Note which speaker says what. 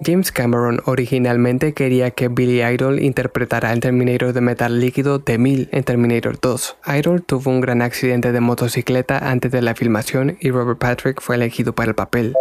Speaker 1: James Cameron originalmente quería que Billy Idol interpretara al Terminator de metal líquido de 1000 en Terminator 2. Idol tuvo un gran accidente de motocicleta antes de la filmación y Robert Patrick fue elegido para el papel.